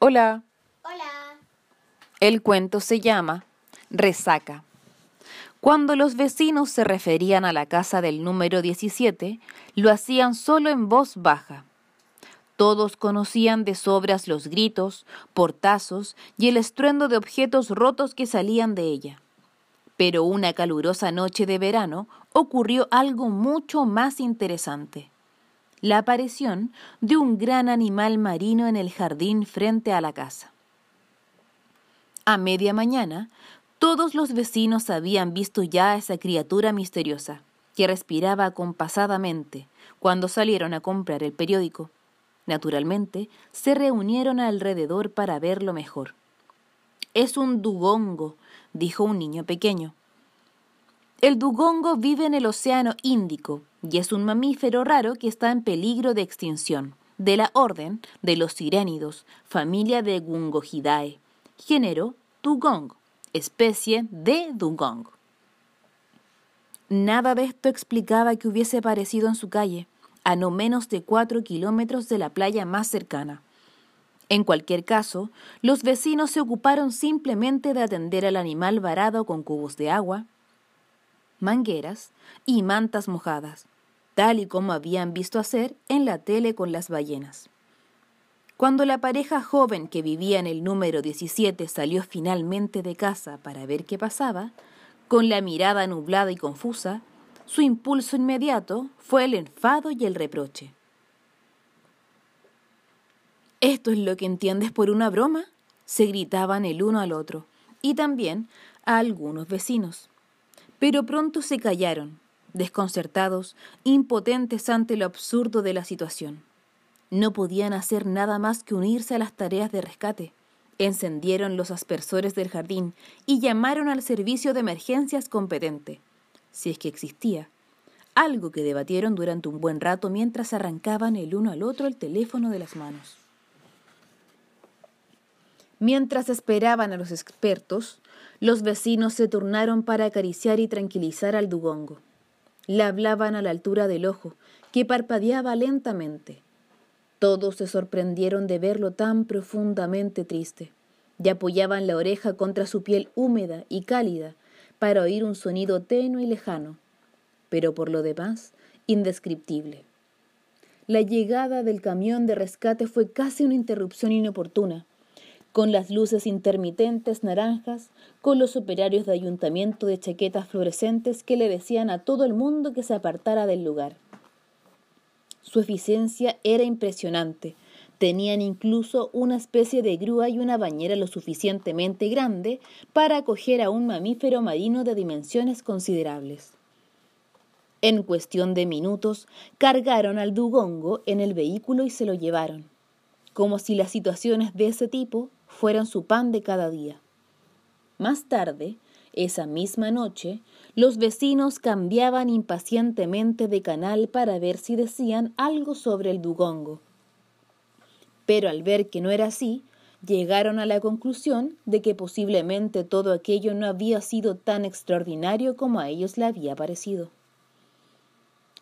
Hola. Hola. El cuento se llama Resaca. Cuando los vecinos se referían a la casa del número 17, lo hacían solo en voz baja. Todos conocían de sobras los gritos, portazos y el estruendo de objetos rotos que salían de ella. Pero una calurosa noche de verano ocurrió algo mucho más interesante la aparición de un gran animal marino en el jardín frente a la casa. A media mañana, todos los vecinos habían visto ya a esa criatura misteriosa, que respiraba acompasadamente, cuando salieron a comprar el periódico. Naturalmente, se reunieron alrededor para verlo mejor. Es un dugongo, dijo un niño pequeño. El dugongo vive en el Océano Índico y es un mamífero raro que está en peligro de extinción, de la orden de los sirénidos, familia de Gungogidae, género dugong, especie de dugong. Nada de esto explicaba que hubiese aparecido en su calle, a no menos de cuatro kilómetros de la playa más cercana. En cualquier caso, los vecinos se ocuparon simplemente de atender al animal varado con cubos de agua, mangueras y mantas mojadas, tal y como habían visto hacer en la tele con las ballenas. Cuando la pareja joven que vivía en el número 17 salió finalmente de casa para ver qué pasaba, con la mirada nublada y confusa, su impulso inmediato fue el enfado y el reproche. ¿Esto es lo que entiendes por una broma? se gritaban el uno al otro, y también a algunos vecinos. Pero pronto se callaron, desconcertados, impotentes ante lo absurdo de la situación. No podían hacer nada más que unirse a las tareas de rescate. Encendieron los aspersores del jardín y llamaron al servicio de emergencias competente, si es que existía, algo que debatieron durante un buen rato mientras arrancaban el uno al otro el teléfono de las manos. Mientras esperaban a los expertos, los vecinos se turnaron para acariciar y tranquilizar al dugongo. Le hablaban a la altura del ojo, que parpadeaba lentamente. Todos se sorprendieron de verlo tan profundamente triste, y apoyaban la oreja contra su piel húmeda y cálida para oír un sonido tenue y lejano, pero por lo demás indescriptible. La llegada del camión de rescate fue casi una interrupción inoportuna, con las luces intermitentes naranjas, con los operarios de ayuntamiento de chaquetas fluorescentes que le decían a todo el mundo que se apartara del lugar. Su eficiencia era impresionante. Tenían incluso una especie de grúa y una bañera lo suficientemente grande para acoger a un mamífero marino de dimensiones considerables. En cuestión de minutos, cargaron al dugongo en el vehículo y se lo llevaron, como si las situaciones de ese tipo fueran su pan de cada día. Más tarde, esa misma noche, los vecinos cambiaban impacientemente de canal para ver si decían algo sobre el dugongo. Pero al ver que no era así, llegaron a la conclusión de que posiblemente todo aquello no había sido tan extraordinario como a ellos le había parecido.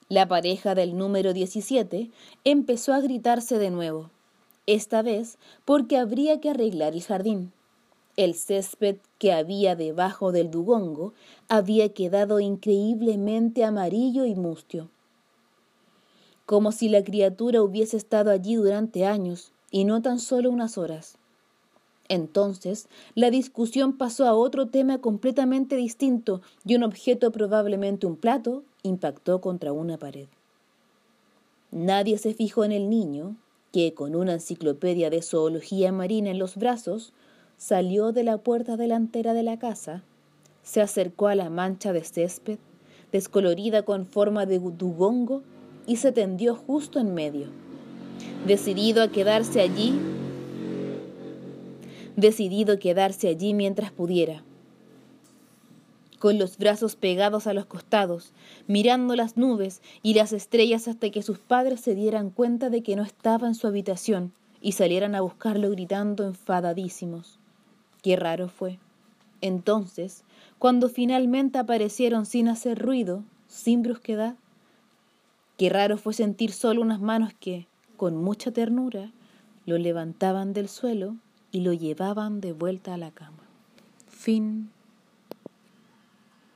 La pareja del número 17 empezó a gritarse de nuevo esta vez porque habría que arreglar el jardín. El césped que había debajo del dugongo había quedado increíblemente amarillo y mustio, como si la criatura hubiese estado allí durante años y no tan solo unas horas. Entonces, la discusión pasó a otro tema completamente distinto y un objeto, probablemente un plato, impactó contra una pared. Nadie se fijó en el niño, que con una enciclopedia de zoología marina en los brazos, salió de la puerta delantera de la casa, se acercó a la mancha de césped, descolorida con forma de dugongo, y se tendió justo en medio. Decidido a quedarse allí, decidido a quedarse allí mientras pudiera, con los brazos pegados a los costados, mirando las nubes y las estrellas hasta que sus padres se dieran cuenta de que no estaba en su habitación y salieran a buscarlo gritando enfadadísimos. Qué raro fue. Entonces, cuando finalmente aparecieron sin hacer ruido, sin brusquedad, qué raro fue sentir solo unas manos que, con mucha ternura, lo levantaban del suelo y lo llevaban de vuelta a la cama. Fin